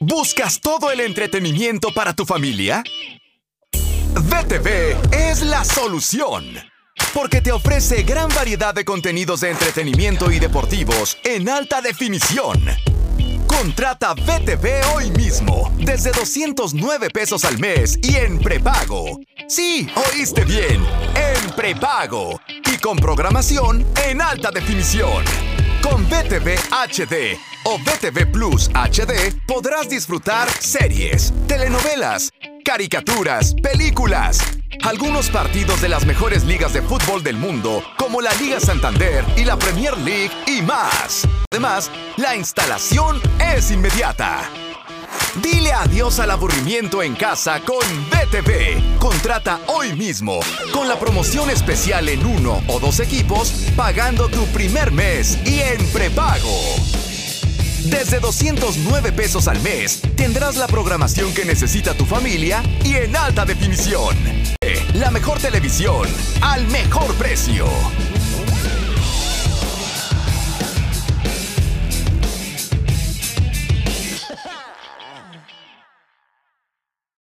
¿Buscas todo el entretenimiento para tu familia? VTV es la solución. Porque te ofrece gran variedad de contenidos de entretenimiento y deportivos en alta definición. Contrata VTV hoy mismo, desde 209 pesos al mes y en prepago. Sí, oíste bien, en prepago. Y con programación en alta definición. Con VTV HD o VTV Plus HD podrás disfrutar series, telenovelas, caricaturas, películas, algunos partidos de las mejores ligas de fútbol del mundo, como la Liga Santander y la Premier League y más. Además, la instalación es inmediata. Dile adiós al aburrimiento en casa con BTV. Contrata hoy mismo con la promoción especial en uno o dos equipos, pagando tu primer mes y en prepago. Desde 209 pesos al mes tendrás la programación que necesita tu familia y en alta definición. La mejor televisión al mejor precio.